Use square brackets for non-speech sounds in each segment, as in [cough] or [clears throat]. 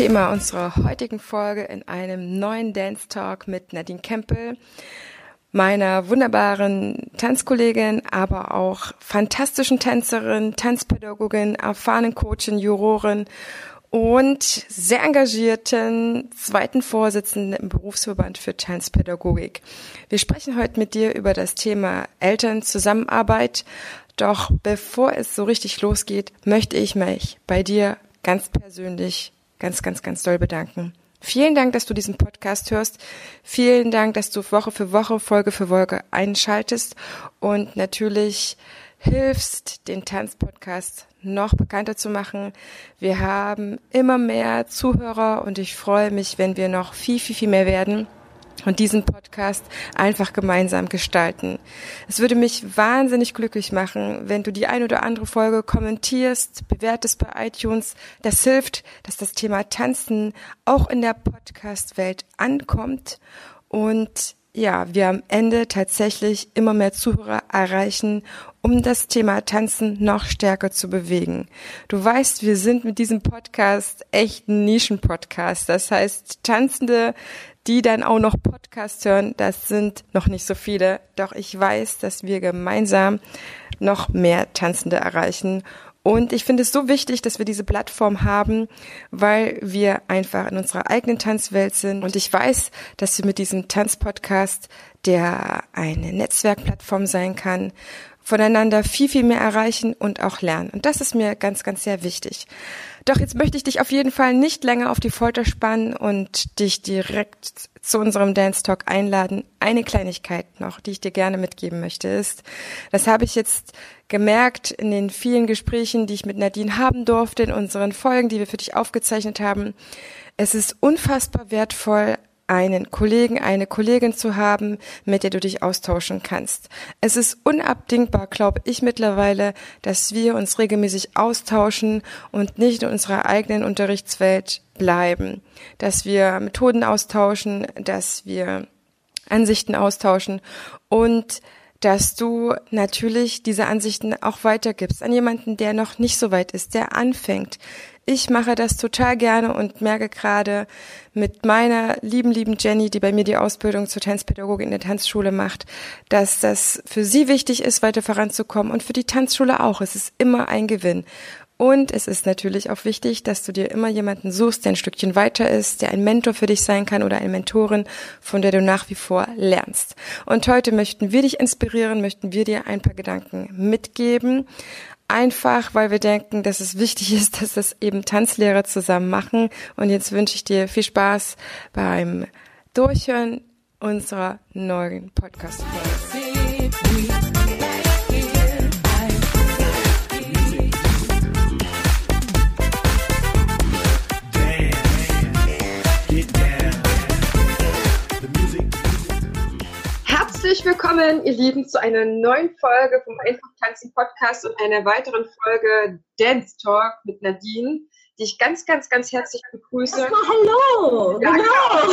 Thema unserer heutigen Folge in einem neuen Dance Talk mit Nadine Kempel, meiner wunderbaren Tanzkollegin, aber auch fantastischen Tänzerin, Tanzpädagogin, erfahrenen Coachin, Jurorin und sehr engagierten zweiten Vorsitzenden im Berufsverband für Tanzpädagogik. Wir sprechen heute mit dir über das Thema Elternzusammenarbeit. Doch bevor es so richtig losgeht, möchte ich mich bei dir ganz persönlich ganz, ganz, ganz doll bedanken. Vielen Dank, dass du diesen Podcast hörst. Vielen Dank, dass du Woche für Woche, Folge für Folge einschaltest und natürlich hilfst, den Tanzpodcast noch bekannter zu machen. Wir haben immer mehr Zuhörer und ich freue mich, wenn wir noch viel, viel, viel mehr werden und diesen Podcast einfach gemeinsam gestalten. Es würde mich wahnsinnig glücklich machen, wenn du die ein oder andere Folge kommentierst, bewertest bei iTunes. Das hilft, dass das Thema Tanzen auch in der Podcast-Welt ankommt und ja, wir am Ende tatsächlich immer mehr Zuhörer erreichen, um das Thema Tanzen noch stärker zu bewegen. Du weißt, wir sind mit diesem Podcast echt ein Nischen-Podcast. Das heißt, Tanzende die dann auch noch Podcast hören, das sind noch nicht so viele. Doch ich weiß, dass wir gemeinsam noch mehr Tanzende erreichen. Und ich finde es so wichtig, dass wir diese Plattform haben, weil wir einfach in unserer eigenen Tanzwelt sind. Und ich weiß, dass wir mit diesem Tanzpodcast, der eine Netzwerkplattform sein kann, voneinander viel, viel mehr erreichen und auch lernen. Und das ist mir ganz, ganz sehr wichtig. Doch jetzt möchte ich dich auf jeden Fall nicht länger auf die Folter spannen und dich direkt zu unserem Dance Talk einladen. Eine Kleinigkeit noch, die ich dir gerne mitgeben möchte, ist, das habe ich jetzt gemerkt in den vielen Gesprächen, die ich mit Nadine haben durfte, in unseren Folgen, die wir für dich aufgezeichnet haben. Es ist unfassbar wertvoll, einen Kollegen, eine Kollegin zu haben, mit der du dich austauschen kannst. Es ist unabdingbar, glaube ich mittlerweile, dass wir uns regelmäßig austauschen und nicht in unserer eigenen Unterrichtswelt bleiben, dass wir Methoden austauschen, dass wir Ansichten austauschen und dass du natürlich diese Ansichten auch weitergibst an jemanden, der noch nicht so weit ist, der anfängt, ich mache das total gerne und merke gerade mit meiner lieben, lieben Jenny, die bei mir die Ausbildung zur Tanzpädagogin in der Tanzschule macht, dass das für sie wichtig ist, weiter voranzukommen und für die Tanzschule auch. Es ist immer ein Gewinn. Und es ist natürlich auch wichtig, dass du dir immer jemanden suchst, der ein Stückchen weiter ist, der ein Mentor für dich sein kann oder eine Mentorin, von der du nach wie vor lernst. Und heute möchten wir dich inspirieren, möchten wir dir ein paar Gedanken mitgeben einfach, weil wir denken, dass es wichtig ist, dass das eben Tanzlehrer zusammen machen. Und jetzt wünsche ich dir viel Spaß beim Durchhören unserer neuen Podcast-Folge. Herzlich willkommen, ihr Lieben, zu einer neuen Folge vom Einfach Tanzen Podcast und einer weiteren Folge Dance Talk mit Nadine, die ich ganz, ganz, ganz herzlich begrüße. Erstmal hallo, ja, genau. [laughs]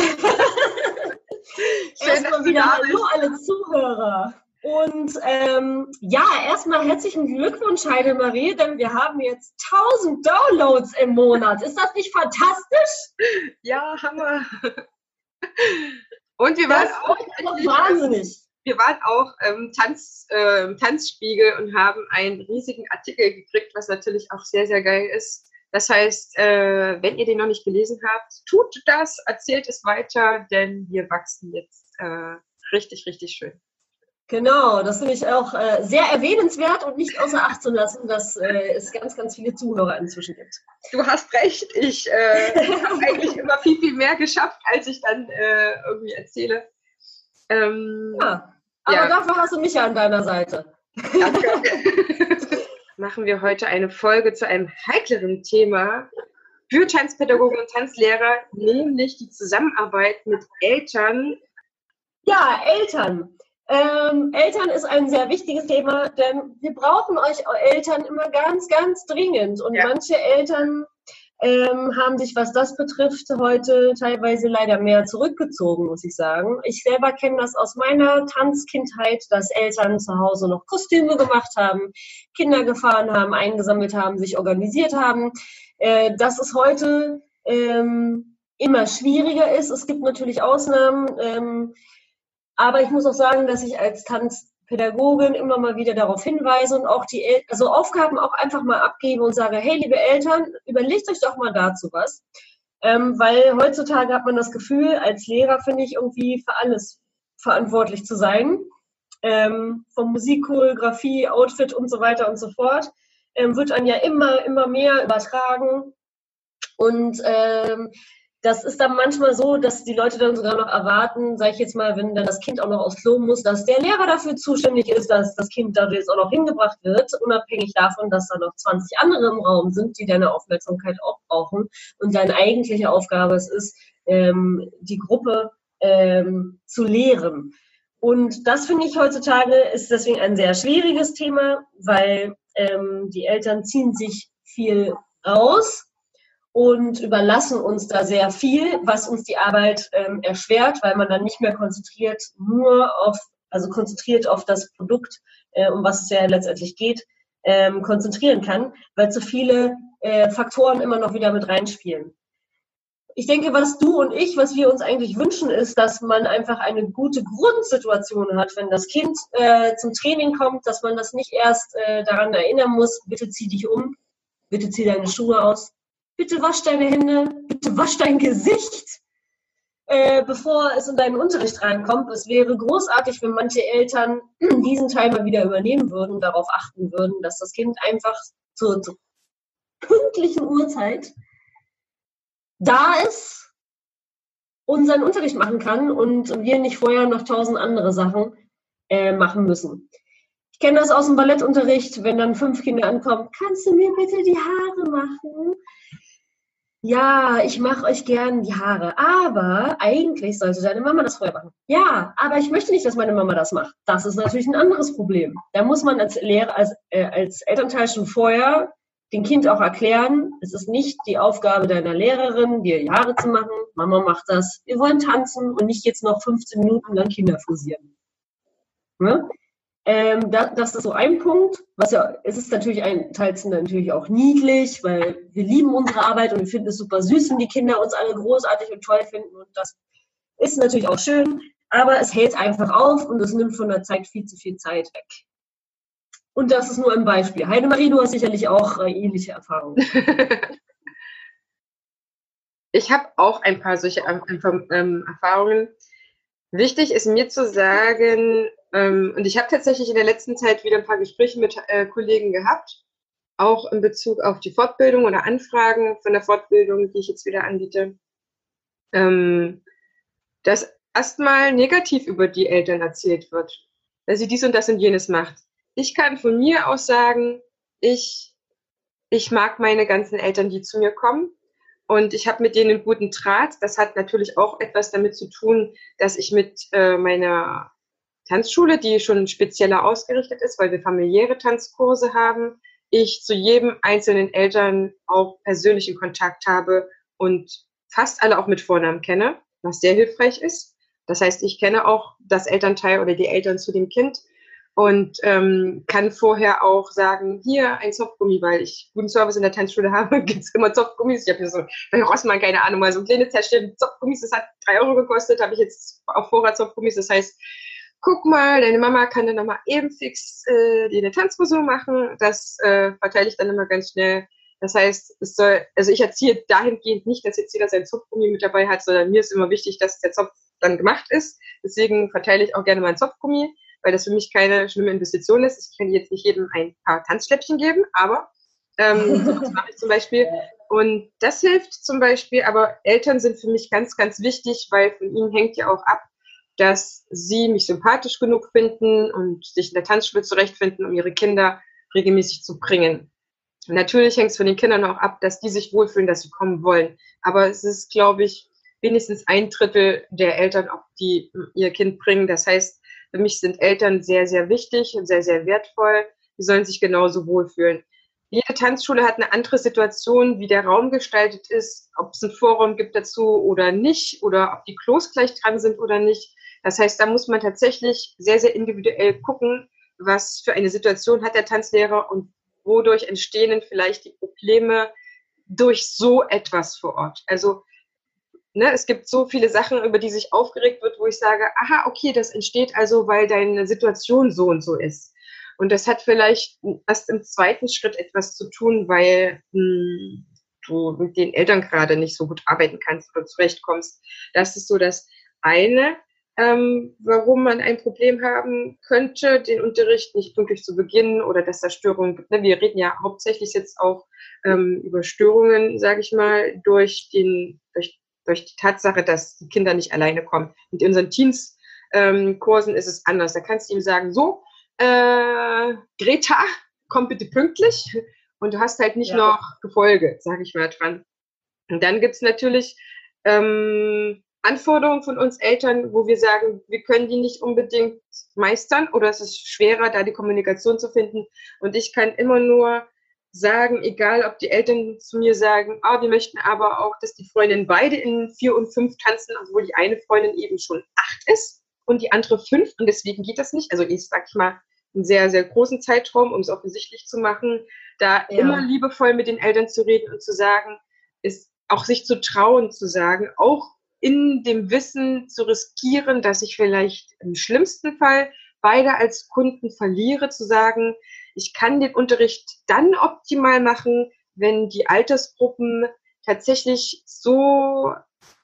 Schön, erstmal wieder hallo alle Zuhörer. Und ähm, ja, erstmal herzlichen Glückwunsch, Heidemarie, denn wir haben jetzt 1000 Downloads im Monat. Ist das nicht fantastisch? Ja, Hammer. Und wir Das waren auch, wahnsinnig. wir waren auch ähm, Tanz, äh, Tanzspiegel und haben einen riesigen Artikel gekriegt, was natürlich auch sehr, sehr geil ist. Das heißt, äh, wenn ihr den noch nicht gelesen habt, tut das, erzählt es weiter, denn wir wachsen jetzt äh, richtig, richtig schön. Genau, das finde ich auch äh, sehr erwähnenswert und nicht außer Acht zu lassen, dass äh, es ganz, ganz viele Zuhörer inzwischen gibt. Du hast recht, ich äh, [laughs] habe eigentlich immer viel, viel mehr geschafft, als ich dann äh, irgendwie erzähle. Ähm, Ja, aber Ja. dafür hast du mich ja an deiner Seite. Danke. [laughs] Machen wir heute eine Folge zu einem heikleren Thema. für Tanzpädagogen und Tanzlehrer, nämlich die Zusammenarbeit mit Eltern. Ja, Eltern. Ähm, Eltern ist ein sehr wichtiges Thema, denn wir brauchen euch Eltern immer ganz, ganz dringend. Und ja. manche Eltern ähm, haben sich, was das betrifft, heute teilweise leider mehr zurückgezogen, muss ich sagen. Ich selber kenne das aus meiner Tanzkindheit, dass Eltern zu Hause noch Kostüme gemacht haben, Kinder gefahren haben, eingesammelt haben, sich organisiert haben. Äh, dass es heute ähm, immer schwieriger ist. Es gibt natürlich Ausnahmen. Ähm, aber ich muss auch sagen, dass ich als Tanz Pädagogin immer mal wieder darauf hinweise und auch die El also Aufgaben auch einfach mal abgebe und sage, hey, liebe Eltern, überlegt euch doch mal dazu was. Ähm, weil heutzutage hat man das Gefühl, als Lehrer finde ich irgendwie für alles verantwortlich zu sein. Ähm, von Musik, Choreografie, Outfit und so weiter und so fort. Ähm, wird dann ja immer, immer mehr übertragen. Und ähm, das ist dann manchmal so, dass die Leute dann sogar noch erwarten, sage ich jetzt mal, wenn dann das Kind auch noch aufs Klo muss, dass der Lehrer dafür zuständig ist, dass das Kind da jetzt auch noch hingebracht wird, unabhängig davon, dass da noch 20 andere im Raum sind, die deine Aufmerksamkeit auch brauchen. Und deine eigentliche Aufgabe es ist, ähm, die Gruppe ähm, zu lehren. Und das finde ich heutzutage ist deswegen ein sehr schwieriges Thema, weil ähm, die Eltern ziehen sich viel raus und überlassen uns da sehr viel, was uns die Arbeit ähm, erschwert, weil man dann nicht mehr konzentriert nur auf, also konzentriert auf das Produkt, äh, um was es ja letztendlich geht, ähm, konzentrieren kann, weil zu viele äh, Faktoren immer noch wieder mit reinspielen. Ich denke, was du und ich, was wir uns eigentlich wünschen, ist, dass man einfach eine gute Grundsituation hat, wenn das Kind äh, zum Training kommt, dass man das nicht erst äh, daran erinnern muss, bitte zieh dich um, bitte zieh deine Schuhe aus, bitte wasch deine Hände, bitte wasch dein Gesicht, äh, bevor es in deinen Unterricht reinkommt. Es wäre großartig, wenn manche Eltern [clears throat] diesen Teil mal wieder übernehmen würden und darauf achten würden, dass das Kind einfach zur, zur pünktlichen Uhrzeit da ist und seinen Unterricht machen kann und wir nicht vorher noch tausend andere Sachen äh, machen müssen. Ich kenne das aus dem Ballettunterricht, wenn dann fünf Kinder ankommen, kannst du mir bitte die Haare machen? Ja, ich mache euch gern die Haare, aber eigentlich sollte deine Mama das vorher machen. Ja, aber ich möchte nicht, dass meine Mama das macht. Das ist natürlich ein anderes Problem. Da muss man als Lehrer, als, äh, als Elternteil schon vorher dem Kind auch erklären, es ist nicht die Aufgabe deiner Lehrerin, dir die Haare zu machen. Mama macht das. Wir wollen tanzen und nicht jetzt noch 15 Minuten lang Kinder fusieren. Ne? Ähm, da, das ist so ein Punkt. Was ja, es ist natürlich ein teils natürlich auch niedlich, weil wir lieben unsere Arbeit und wir finden es super süß, wenn die Kinder uns alle großartig und toll finden. Und das ist natürlich auch schön, aber es hält einfach auf und es nimmt von der Zeit viel zu viel Zeit weg. Und das ist nur ein Beispiel. Heidemarie, du hast sicherlich auch äh, ähnliche Erfahrungen. [laughs] [laughs] ich habe auch ein paar solche ähm, Erfahrungen. Wichtig ist mir zu sagen, ähm, und ich habe tatsächlich in der letzten Zeit wieder ein paar Gespräche mit äh, Kollegen gehabt, auch in Bezug auf die Fortbildung oder Anfragen von der Fortbildung, die ich jetzt wieder anbiete, ähm, dass erstmal negativ über die Eltern erzählt wird, dass sie dies und das und jenes macht. Ich kann von mir aus sagen, ich, ich mag meine ganzen Eltern, die zu mir kommen. Und ich habe mit denen einen guten Draht. Das hat natürlich auch etwas damit zu tun, dass ich mit äh, meiner Tanzschule, die schon spezieller ausgerichtet ist, weil wir familiäre Tanzkurse haben, ich zu jedem einzelnen Eltern auch persönlichen Kontakt habe und fast alle auch mit Vornamen kenne, was sehr hilfreich ist. Das heißt, ich kenne auch das Elternteil oder die Eltern zu dem Kind und ähm, kann vorher auch sagen, hier ein Zopfgummi, weil ich guten Service in der Tanzschule [laughs] habe, gibt es immer Zopfgummis. Ich habe hier so bei Rossmann, keine Ahnung, mal so ein kleines Täschchen Zopfgummis, das hat drei Euro gekostet, habe ich jetzt auf Vorrat Zopfgummis. Das heißt, guck mal, deine Mama kann dann nochmal eben fix äh, dir eine Tanzfrisur machen. Das äh, verteile ich dann immer ganz schnell. Das heißt, es soll, also ich erziehe dahingehend nicht, dass jetzt jeder sein Zopfgummi mit dabei hat, sondern mir ist immer wichtig, dass der Zopf dann gemacht ist. Deswegen verteile ich auch gerne meinen Zopfgummi, weil das für mich keine schlimme Investition ist. Ich kann jetzt nicht jedem ein paar Tanzschläppchen geben, aber ähm, [laughs] das mache ich zum Beispiel. Und das hilft zum Beispiel, aber Eltern sind für mich ganz, ganz wichtig, weil von ihnen hängt ja auch ab, dass sie mich sympathisch genug finden und sich in der Tanzschule zurechtfinden, um ihre Kinder regelmäßig zu bringen. Natürlich hängt es von den Kindern auch ab, dass die sich wohlfühlen, dass sie kommen wollen. Aber es ist, glaube ich, wenigstens ein Drittel der Eltern, auch die ihr Kind bringen. Das heißt, für mich sind Eltern sehr, sehr wichtig und sehr, sehr wertvoll. Die sollen sich genauso wohlfühlen. Jede Tanzschule hat eine andere Situation, wie der Raum gestaltet ist, ob es einen Vorraum gibt dazu oder nicht, oder ob die Klos gleich dran sind oder nicht. Das heißt, da muss man tatsächlich sehr, sehr individuell gucken, was für eine Situation hat der Tanzlehrer und wodurch entstehen vielleicht die Probleme durch so etwas vor Ort. Also ne, es gibt so viele Sachen, über die sich aufgeregt wird, wo ich sage, aha, okay, das entsteht also, weil deine Situation so und so ist. Und das hat vielleicht erst im zweiten Schritt etwas zu tun, weil mh, hm, du mit den Eltern gerade nicht so gut arbeiten kannst oder zurechtkommst. Das ist so das eine ähm, warum man ein Problem haben könnte, den Unterricht nicht pünktlich zu beginnen oder dass da Störungen gibt. Ne, wir reden ja hauptsächlich jetzt auch ähm, über Störungen, sage ich mal, durch, den, durch, durch die Tatsache, dass die Kinder nicht alleine kommen. In unseren Teens-Kursen ähm, ist es anders. Da kannst du ihm sagen, so, äh, Greta, komm bitte pünktlich. Und du hast halt nicht ja. noch Gefolge, sage ich mal dran. Und dann gibt's natürlich ähm, Anforderungen von uns Eltern, wo wir sagen, wir können die nicht unbedingt meistern oder es ist schwerer, da die Kommunikation zu finden. Und ich kann immer nur sagen, egal ob die Eltern zu mir sagen, ah, wir möchten aber auch, dass die Freundinnen beide in vier und fünf tanzen, obwohl die eine Freundin eben schon acht ist und die andere fünf und deswegen geht das nicht. Also ich sag ich mal, einen sehr, sehr großen Zeitraum, um es offensichtlich zu machen, da ja. immer liebevoll mit den Eltern zu reden und zu sagen, ist auch sich zu trauen, zu sagen, auch in dem Wissen zu riskieren, dass ich vielleicht im schlimmsten Fall beide als Kunden verliere, zu sagen, ich kann den Unterricht dann optimal machen, wenn die Altersgruppen tatsächlich so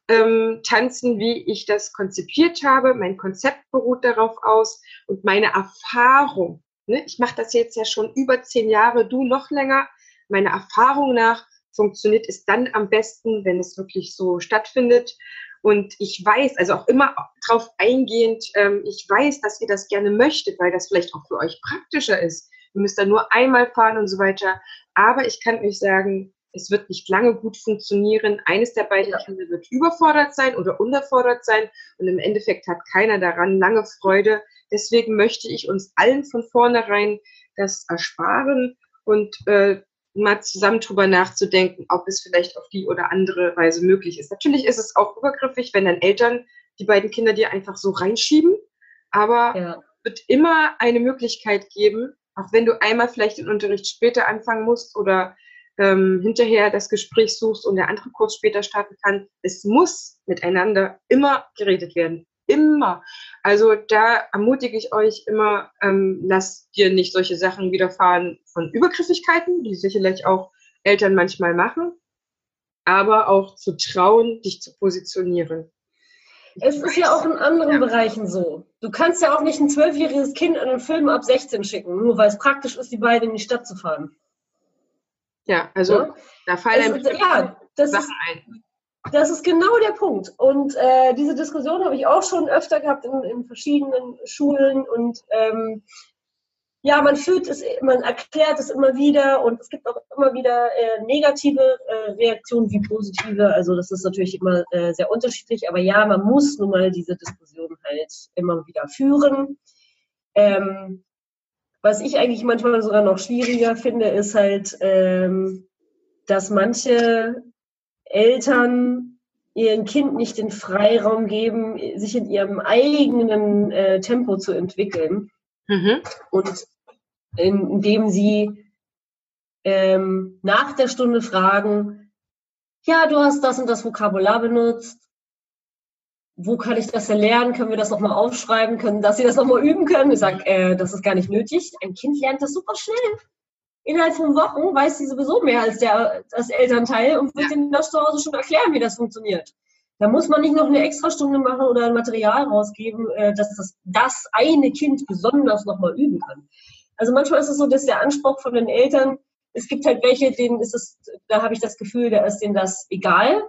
ähm, tanzen, wie ich das konzipiert habe. Mein Konzept beruht darauf aus und meine Erfahrung. Ne? Ich mache das jetzt ja schon über zehn Jahre, du noch länger. Meine Erfahrung nach funktioniert es dann am besten, wenn es wirklich so stattfindet. Und ich weiß, also auch immer darauf eingehend, ähm, ich weiß, dass ihr das gerne möchtet, weil das vielleicht auch für euch praktischer ist. Ihr müsst dann nur einmal fahren und so weiter. Aber ich kann euch sagen, es wird nicht lange gut funktionieren. Eines der beiden Kinder wird überfordert sein oder unterfordert sein und im Endeffekt hat keiner daran lange Freude. Deswegen möchte ich uns allen von vornherein das ersparen und äh, mal zusammen drüber nachzudenken, ob es vielleicht auf die oder andere Weise möglich ist. Natürlich ist es auch übergriffig, wenn dann Eltern die beiden Kinder dir einfach so reinschieben, aber ja. wird immer eine Möglichkeit geben, auch wenn du einmal vielleicht den Unterricht später anfangen musst oder ähm, hinterher das Gespräch suchst und der andere Kurs später starten kann. Es muss miteinander immer geredet werden immer. Also da ermutige ich euch immer, ähm, lasst dir nicht solche Sachen widerfahren von Übergriffigkeiten, die sicherlich auch Eltern manchmal machen, aber auch zu trauen, dich zu positionieren. Es ist ja auch in anderen ja. Bereichen so. Du kannst ja auch nicht ein zwölfjähriges Kind an einen Film ab 16 schicken, nur weil es praktisch ist, die beiden in die Stadt zu fahren. Ja, also ja? da fallen einem ja, Sachen ist, ein. Das ist genau der Punkt. Und äh, diese Diskussion habe ich auch schon öfter gehabt in, in verschiedenen Schulen. Und ähm, ja, man fühlt es, man erklärt es immer wieder und es gibt auch immer wieder äh, negative äh, Reaktionen wie positive. Also das ist natürlich immer äh, sehr unterschiedlich. Aber ja, man muss nun mal diese Diskussion halt immer wieder führen. Ähm, was ich eigentlich manchmal sogar noch schwieriger finde, ist halt, ähm, dass manche Eltern ihrem Kind nicht den Freiraum geben, sich in ihrem eigenen äh, Tempo zu entwickeln. Mhm. Und indem sie ähm, nach der Stunde fragen, ja, du hast das und das Vokabular benutzt. Wo kann ich das lernen? Können wir das nochmal aufschreiben? Können, dass sie das nochmal üben können? Ich sage, äh, das ist gar nicht nötig. Ein Kind lernt das super schnell innerhalb von Wochen weiß sie sowieso mehr als der, das Elternteil und wird ja. ihnen das zu Hause schon erklären, wie das funktioniert. Da muss man nicht noch eine Extrastunde machen oder ein Material rausgeben, äh, dass das, das eine Kind besonders nochmal üben kann. Also manchmal ist es so, dass der Anspruch von den Eltern, es gibt halt welche, denen ist es, da habe ich das Gefühl, da ist denen das egal.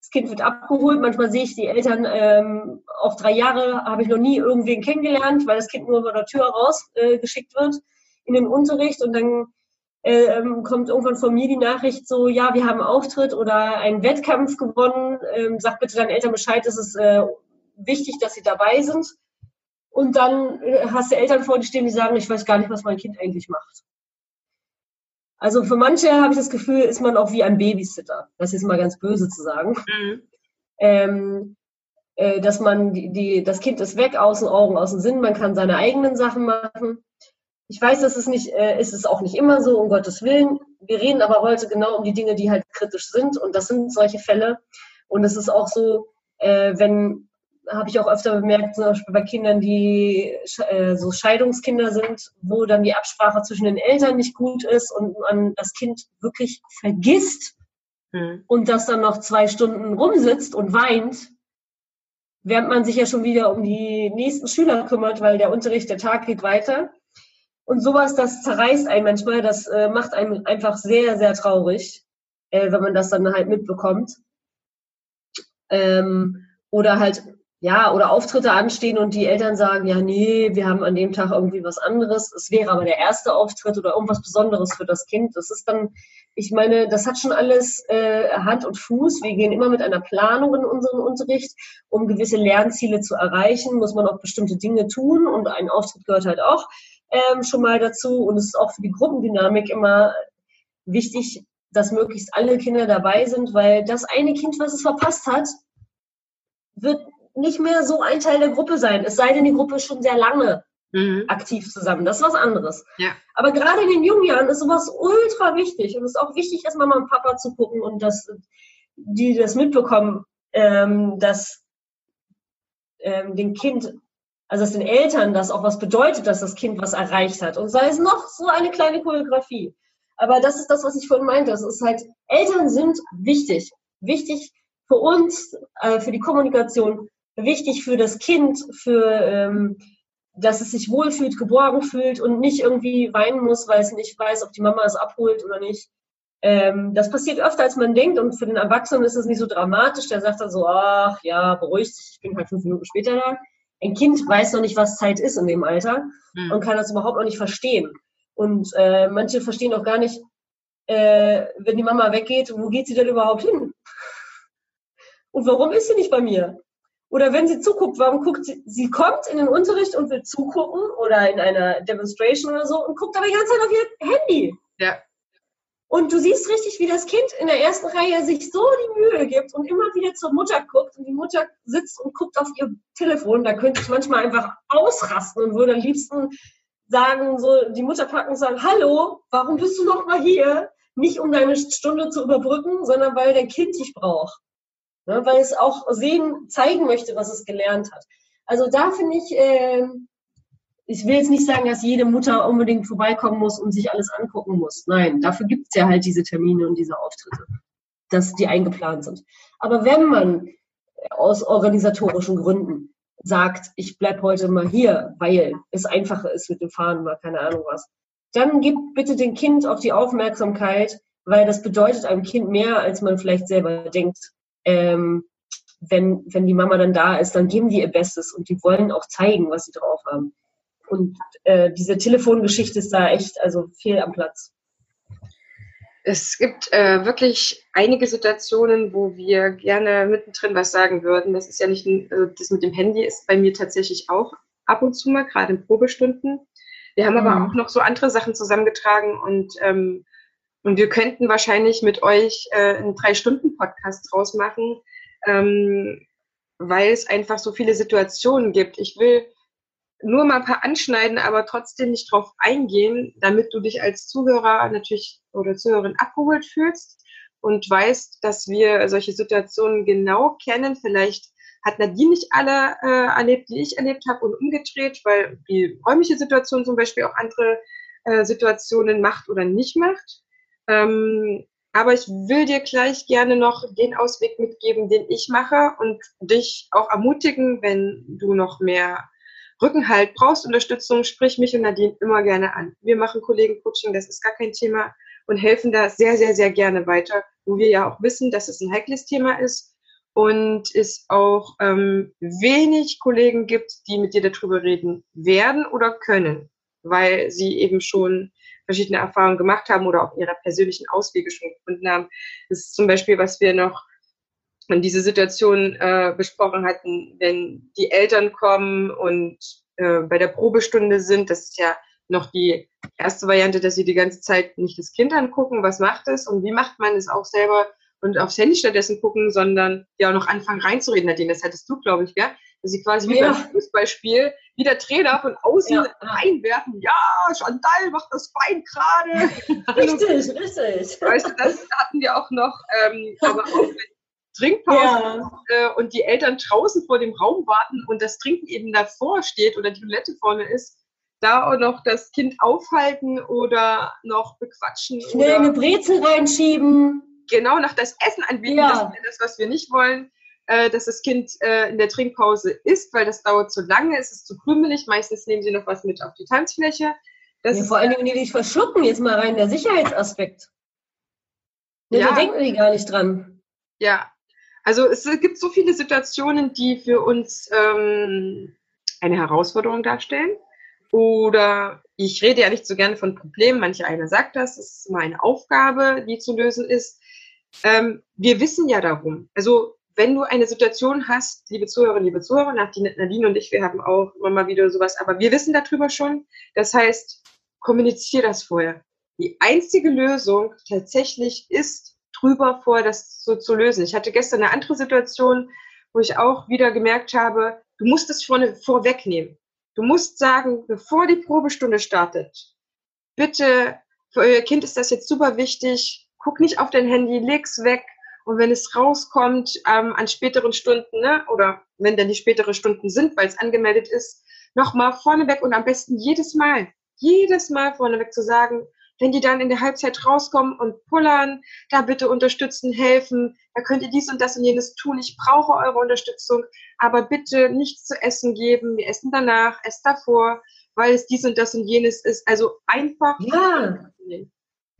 Das Kind wird abgeholt. Manchmal sehe ich die Eltern, ähm, auch drei Jahre habe ich noch nie irgendwen kennengelernt, weil das Kind nur bei der Tür rausgeschickt äh, wird in den Unterricht und dann ähm, kommt irgendwann von mir die Nachricht so, ja, wir haben Auftritt oder einen Wettkampf gewonnen, ähm, sag bitte deinen Eltern Bescheid, es ist äh, wichtig, dass sie dabei sind. Und dann äh, hast du Eltern vor dir stehen, die sagen, ich weiß gar nicht, was mein Kind eigentlich macht. Also für manche habe ich das Gefühl, ist man auch wie ein Babysitter. Das ist mal ganz böse zu sagen. Mhm. Ähm, äh, dass man die, die, das Kind ist weg, aus den Augen, aus dem Sinn, man kann seine eigenen Sachen machen. Ich weiß, das ist nicht, äh, ist es auch nicht immer so, um Gottes Willen. Wir reden aber heute genau um die Dinge, die halt kritisch sind und das sind solche Fälle. Und es ist auch so, äh, wenn habe ich auch öfter bemerkt, zum Beispiel bei Kindern, die äh, so Scheidungskinder sind, wo dann die Absprache zwischen den Eltern nicht gut ist und man das Kind wirklich vergisst hm. und das dann noch zwei Stunden rumsitzt und weint, während man sich ja schon wieder um die nächsten Schüler kümmert, weil der Unterricht, der Tag geht weiter. Und sowas, das zerreißt einen manchmal, das äh, macht einen einfach sehr, sehr traurig, äh, wenn man das dann halt mitbekommt. Ähm, oder halt ja, oder Auftritte anstehen und die Eltern sagen, ja, nee, wir haben an dem Tag irgendwie was anderes. Es wäre aber der erste Auftritt oder irgendwas Besonderes für das Kind. Das ist dann, ich meine, das hat schon alles äh, Hand und Fuß. Wir gehen immer mit einer Planung in unseren Unterricht. Um gewisse Lernziele zu erreichen, muss man auch bestimmte Dinge tun und ein Auftritt gehört halt auch ähm, schon mal dazu. Und es ist auch für die Gruppendynamik immer wichtig, dass möglichst alle Kinder dabei sind, weil das eine Kind, was es verpasst hat, wird nicht mehr so ein Teil der Gruppe sein, es sei denn, die Gruppe ist schon sehr lange mhm. aktiv zusammen. Das ist was anderes. Ja. Aber gerade in den jungen Jahren ist sowas ultra wichtig und es ist auch wichtig, dass Mama und Papa zu gucken und dass die das mitbekommen, ähm, dass ähm, dem Kind, also dass den Eltern das auch was bedeutet, dass das Kind was erreicht hat. Und sei es noch so eine kleine Choreografie. Aber das ist das, was ich vorhin meinte. Es ist halt, Eltern sind wichtig. Wichtig für uns, äh, für die Kommunikation, wichtig für das Kind, für ähm, dass es sich wohlfühlt, geborgen fühlt und nicht irgendwie weinen muss, weil es nicht weiß, ob die Mama es abholt oder nicht. Ähm, das passiert öfter, als man denkt und für den Erwachsenen ist es nicht so dramatisch. Der sagt dann so, ach ja, beruhigt ich bin halt fünf Minuten später da. Ein Kind weiß noch nicht, was Zeit ist in dem Alter mhm. und kann das überhaupt noch nicht verstehen. Und äh, manche verstehen auch gar nicht, äh, wenn die Mama weggeht, wo geht sie denn überhaupt hin? Und warum ist sie nicht bei mir? Oder wenn sie zuguckt, warum guckt sie? Sie kommt in den Unterricht und will zugucken oder in einer Demonstration oder so und guckt aber die ganze Zeit auf ihr Handy. Ja. Und du siehst richtig, wie das Kind in der ersten Reihe sich so die Mühe gibt und immer wieder zur Mutter guckt und die Mutter sitzt und guckt auf ihr Telefon. Da könnte ich manchmal einfach ausrasten und würde am liebsten sagen, so die Mutter packen und sagen, hallo, warum bist du noch mal hier? Nicht um deine Stunde zu überbrücken, sondern weil dein Kind dich braucht ne, weil es auch sehen, zeigen möchte, was es gelernt hat. Also da finde ich, äh, ich will jetzt nicht sagen, dass jede Mutter unbedingt vorbeikommen muss und sich alles angucken muss. Nein, dafür gibt es ja halt diese Termine und diese Auftritte, dass die eingeplant sind. Aber wenn man aus organisatorischen Gründen sagt, ich bleibe heute mal hier, weil es einfacher ist mit dem Fahren, mal keine Ahnung was, dann gibt bitte dem Kind auch die Aufmerksamkeit, weil das bedeutet einem Kind mehr, als man vielleicht selber denkt ähm, wenn, wenn die Mama dann da ist, dann geben die ihr Bestes und die wollen auch zeigen, was sie drauf haben. Und äh, diese Telefongeschichte ist da echt also fehl am Platz. Es gibt äh, wirklich einige Situationen, wo wir gerne mittendrin was sagen würden. Das ist ja nicht, äh, das mit dem Handy ist bei mir tatsächlich auch ab und zu mal, gerade in Probestunden. Wir haben mhm. aber auch noch so andere Sachen zusammengetragen und ähm, und wir könnten wahrscheinlich mit euch äh, einen Drei-Stunden-Podcast draus machen, ähm, weil es einfach so viele Situationen gibt. Ich will nur mal ein paar anschneiden, aber trotzdem nicht drauf eingehen, damit du dich als Zuhörer natürlich oder Zuhörerin abgeholt fühlst und weißt, dass wir solche Situationen genau kennen. Vielleicht hat Nadine nicht alle äh, erlebt, die ich erlebt habe und umgedreht, weil die räumliche Situation zum Beispiel auch andere äh, Situationen macht oder nicht macht. Ähm, aber ich will dir gleich gerne noch den Ausweg mitgeben, den ich mache und dich auch ermutigen, wenn du noch mehr Rückenhalt brauchst, Unterstützung, sprich mich und Nadine immer gerne an. Wir machen Kollegencoaching, das ist gar kein Thema und helfen da sehr, sehr, sehr gerne weiter, wo wir ja auch wissen, dass es ein heikles Thema ist und es auch ähm, wenig Kollegen gibt, die mit dir darüber reden werden oder können, weil sie eben schon verschiedene Erfahrungen gemacht haben oder auch ihre persönlichen Auswege schon gefunden haben. Das ist zum Beispiel, was wir noch in diese Situation äh, besprochen hatten, wenn die Eltern kommen und äh, bei der Probestunde sind, das ist ja noch die erste Variante, dass sie die ganze Zeit nicht das Kind angucken, was macht es und wie macht man es auch selber und aufs Handy stattdessen gucken, sondern ja auch noch anfangen reinzureden, Nadine, das hattest du, glaube ich, gell? Dass sie quasi wie ja. beim Fußballspiel wie der Trainer von außen ja. reinwerfen, ja, Chantal macht das Bein gerade. [laughs] richtig, richtig. Weißt du, das hatten wir auch noch, ähm, aber auch Trinkpause ja. äh, und die Eltern draußen vor dem Raum warten und das Trinken eben davor steht oder die Toilette vorne ist, da auch noch das Kind aufhalten oder noch bequatschen. Schnell eine Brezel reinschieben. Genau, nach das Essen anbieten, ja. das ist das, was wir nicht wollen, äh, dass das Kind äh, in der Trinkpause isst, weil das dauert zu lange, es ist zu krümelig, meistens nehmen sie noch was mit auf die Tanzfläche. Das ja, vor allen Dingen, wenn die dich verschlucken, jetzt mal rein der Sicherheitsaspekt. Ja, da denken die gar nicht dran. Ja, also es gibt so viele Situationen, die für uns ähm, eine Herausforderung darstellen. Oder ich rede ja nicht so gerne von Problemen, manche einer sagt das, es ist immer eine Aufgabe, die zu lösen ist. Ähm, wir wissen ja darum. Also wenn du eine Situation hast, liebe Zuhörerinnen, liebe Zuhörer, Nadine und ich, wir haben auch immer mal wieder sowas, aber wir wissen darüber schon. Das heißt, kommuniziere das vorher. Die einzige Lösung tatsächlich ist, drüber vor, das so zu lösen. Ich hatte gestern eine andere Situation, wo ich auch wieder gemerkt habe, du musst es vorne vorwegnehmen. Du musst sagen, bevor die Probestunde startet, bitte, für euer Kind ist das jetzt super wichtig, guck nicht auf dein Handy, leg's weg. Und wenn es rauskommt ähm, an späteren Stunden, ne, oder wenn dann die späteren Stunden sind, weil es angemeldet ist, nochmal vorneweg und am besten jedes Mal, jedes Mal vorneweg zu sagen, wenn die dann in der Halbzeit rauskommen und pullern, da bitte unterstützen, helfen, da könnt ihr dies und das und jenes tun. Ich brauche eure Unterstützung, aber bitte nichts zu essen geben. Wir essen danach, esst davor, weil es dies und das und jenes ist. Also einfach. Ja.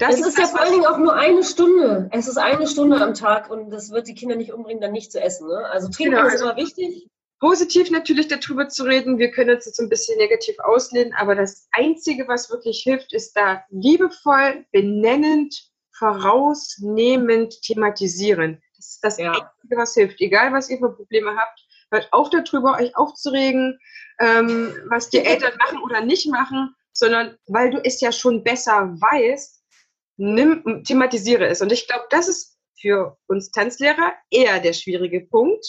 Das es ist, ist ja vor allen Dingen auch nur eine Stunde. Es ist eine Stunde am Tag und das wird die Kinder nicht umbringen, dann nicht zu essen. Ne? Also trinken genau, ist also immer wichtig positiv natürlich darüber zu reden. Wir können uns jetzt ein bisschen negativ auslehnen, aber das Einzige, was wirklich hilft, ist da liebevoll, benennend, vorausnehmend thematisieren. Das ist das ja. Einzige, was hilft. Egal, was ihr für Probleme habt, hört auf darüber, euch aufzuregen, ähm, was die Eltern machen oder nicht machen, sondern weil du es ja schon besser weißt, nimm, thematisiere es. Und ich glaube, das ist für uns Tanzlehrer eher der schwierige Punkt,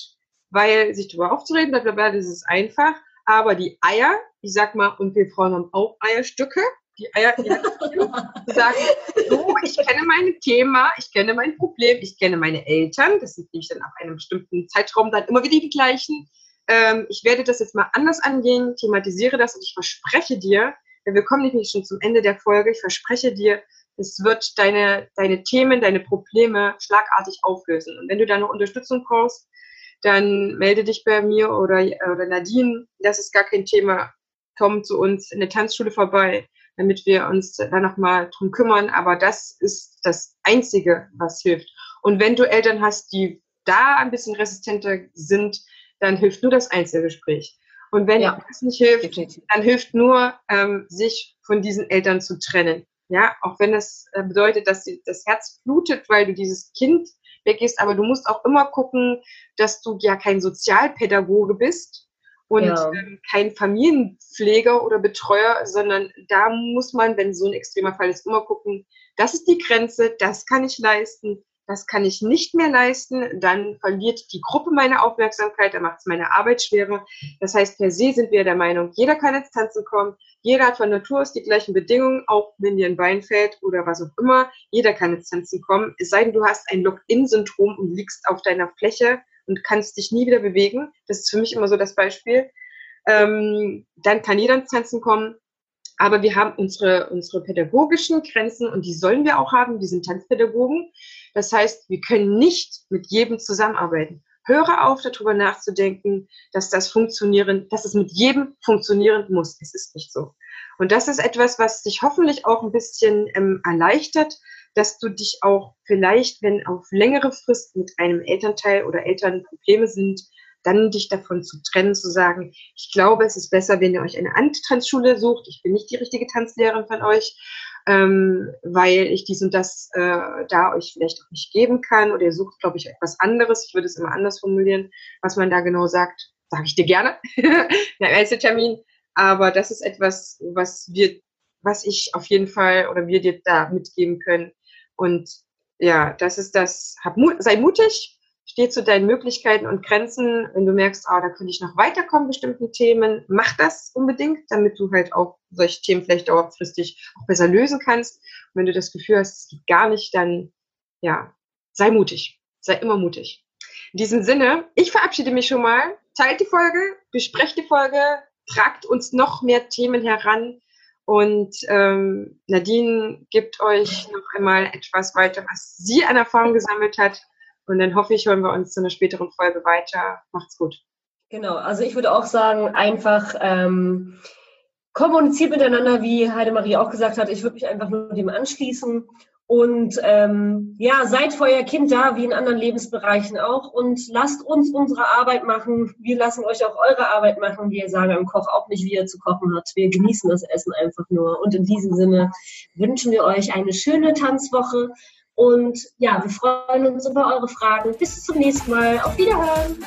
weil sich darüber aufzureden, bla, das ist einfach. Aber die Eier, ich sag mal, und wir Frauen haben auch Eierstücke, die Eier, die sagen, so, ich kenne mein Thema, ich kenne mein Problem, ich kenne meine Eltern, das sind nämlich dann nach einem bestimmten Zeitraum dann immer wieder die gleichen. Ähm, ich werde das jetzt mal anders angehen, thematisiere das und ich verspreche dir, wir kommen nämlich schon zum Ende der Folge, ich verspreche dir, es wird deine, deine Themen, deine Probleme schlagartig auflösen. Und wenn du da noch Unterstützung brauchst, dann melde dich bei mir oder, oder Nadine. Das ist gar kein Thema. Komm zu uns in der Tanzschule vorbei, damit wir uns da nochmal drum kümmern. Aber das ist das Einzige, was hilft. Und wenn du Eltern hast, die da ein bisschen resistenter sind, dann hilft nur das Einzelgespräch. Und wenn ja. das nicht hilft, dann hilft nur, ähm, sich von diesen Eltern zu trennen. Ja, auch wenn das äh, bedeutet, dass das Herz blutet, weil du dieses Kind weggehst. Aber du musst auch immer gucken, dass du ja kein Sozialpädagoge bist und ja. ähm, kein Familienpfleger oder Betreuer, sondern da muss man, wenn so ein extremer Fall ist, immer gucken, das ist die Grenze, das kann ich leisten, das kann ich nicht mehr leisten, dann verliert die Gruppe meine Aufmerksamkeit, dann macht es meine Arbeit schwerer. Das heißt, per se sind wir der Meinung, jeder kann ins Tanzen kommen, jeder hat von Natur aus die gleichen Bedingungen, auch wenn dir ein Bein fällt oder was auch immer. Jeder kann ins Tanzen kommen, es sei denn, du hast ein Lock-in-Syndrom und liegst auf deiner Fläche und kannst dich nie wieder bewegen. Das ist für mich immer so das Beispiel. Ähm, dann kann jeder ins Tanzen kommen. Aber wir haben unsere, unsere pädagogischen Grenzen und die sollen wir auch haben. Wir sind Tanzpädagogen. Das heißt, wir können nicht mit jedem zusammenarbeiten. Höre auf, darüber nachzudenken, dass das funktionieren, dass es mit jedem funktionieren muss. Es ist nicht so. Und das ist etwas, was dich hoffentlich auch ein bisschen ähm, erleichtert, dass du dich auch vielleicht, wenn auf längere Frist mit einem Elternteil oder Eltern Probleme sind, dann dich davon zu trennen, zu sagen, ich glaube, es ist besser, wenn ihr euch eine Antanzschule sucht. Ich bin nicht die richtige Tanzlehrerin von euch. Ähm, weil ich dies und das äh, da euch vielleicht auch nicht geben kann oder ihr sucht, glaube ich, etwas anderes. Ich würde es immer anders formulieren, was man da genau sagt, sage ich dir gerne [laughs] in einem Einzeltermin. Aber das ist etwas, was wir, was ich auf jeden Fall oder wir dir da mitgeben können. Und ja, das ist das, hab sei mutig, steh zu deinen Möglichkeiten und Grenzen. Wenn du merkst, ah, da könnte ich noch weiterkommen, bestimmten Themen, mach das unbedingt, damit du halt auch solche Themen vielleicht dauerfristig auch besser lösen kannst. Und wenn du das Gefühl hast, es geht gar nicht, dann, ja, sei mutig. Sei immer mutig. In diesem Sinne, ich verabschiede mich schon mal. Teilt die Folge, besprecht die Folge, tragt uns noch mehr Themen heran. Und ähm, Nadine gibt euch noch einmal etwas weiter, was sie an Erfahrung gesammelt hat. Und dann hoffe ich, hören wir uns zu einer späteren Folge weiter. Macht's gut. Genau, also ich würde auch sagen, einfach ähm, kommuniziert miteinander, wie Heidemarie auch gesagt hat. Ich würde mich einfach nur dem anschließen. Und ähm, ja, seid für euer Kind da, wie in anderen Lebensbereichen auch. Und lasst uns unsere Arbeit machen. Wir lassen euch auch eure Arbeit machen. Wir sagen am Koch auch nicht, wie er zu kochen hat. Wir genießen das Essen einfach nur. Und in diesem Sinne wünschen wir euch eine schöne Tanzwoche und ja, wir freuen uns über eure Fragen. Bis zum nächsten Mal. Auf Wiederhören.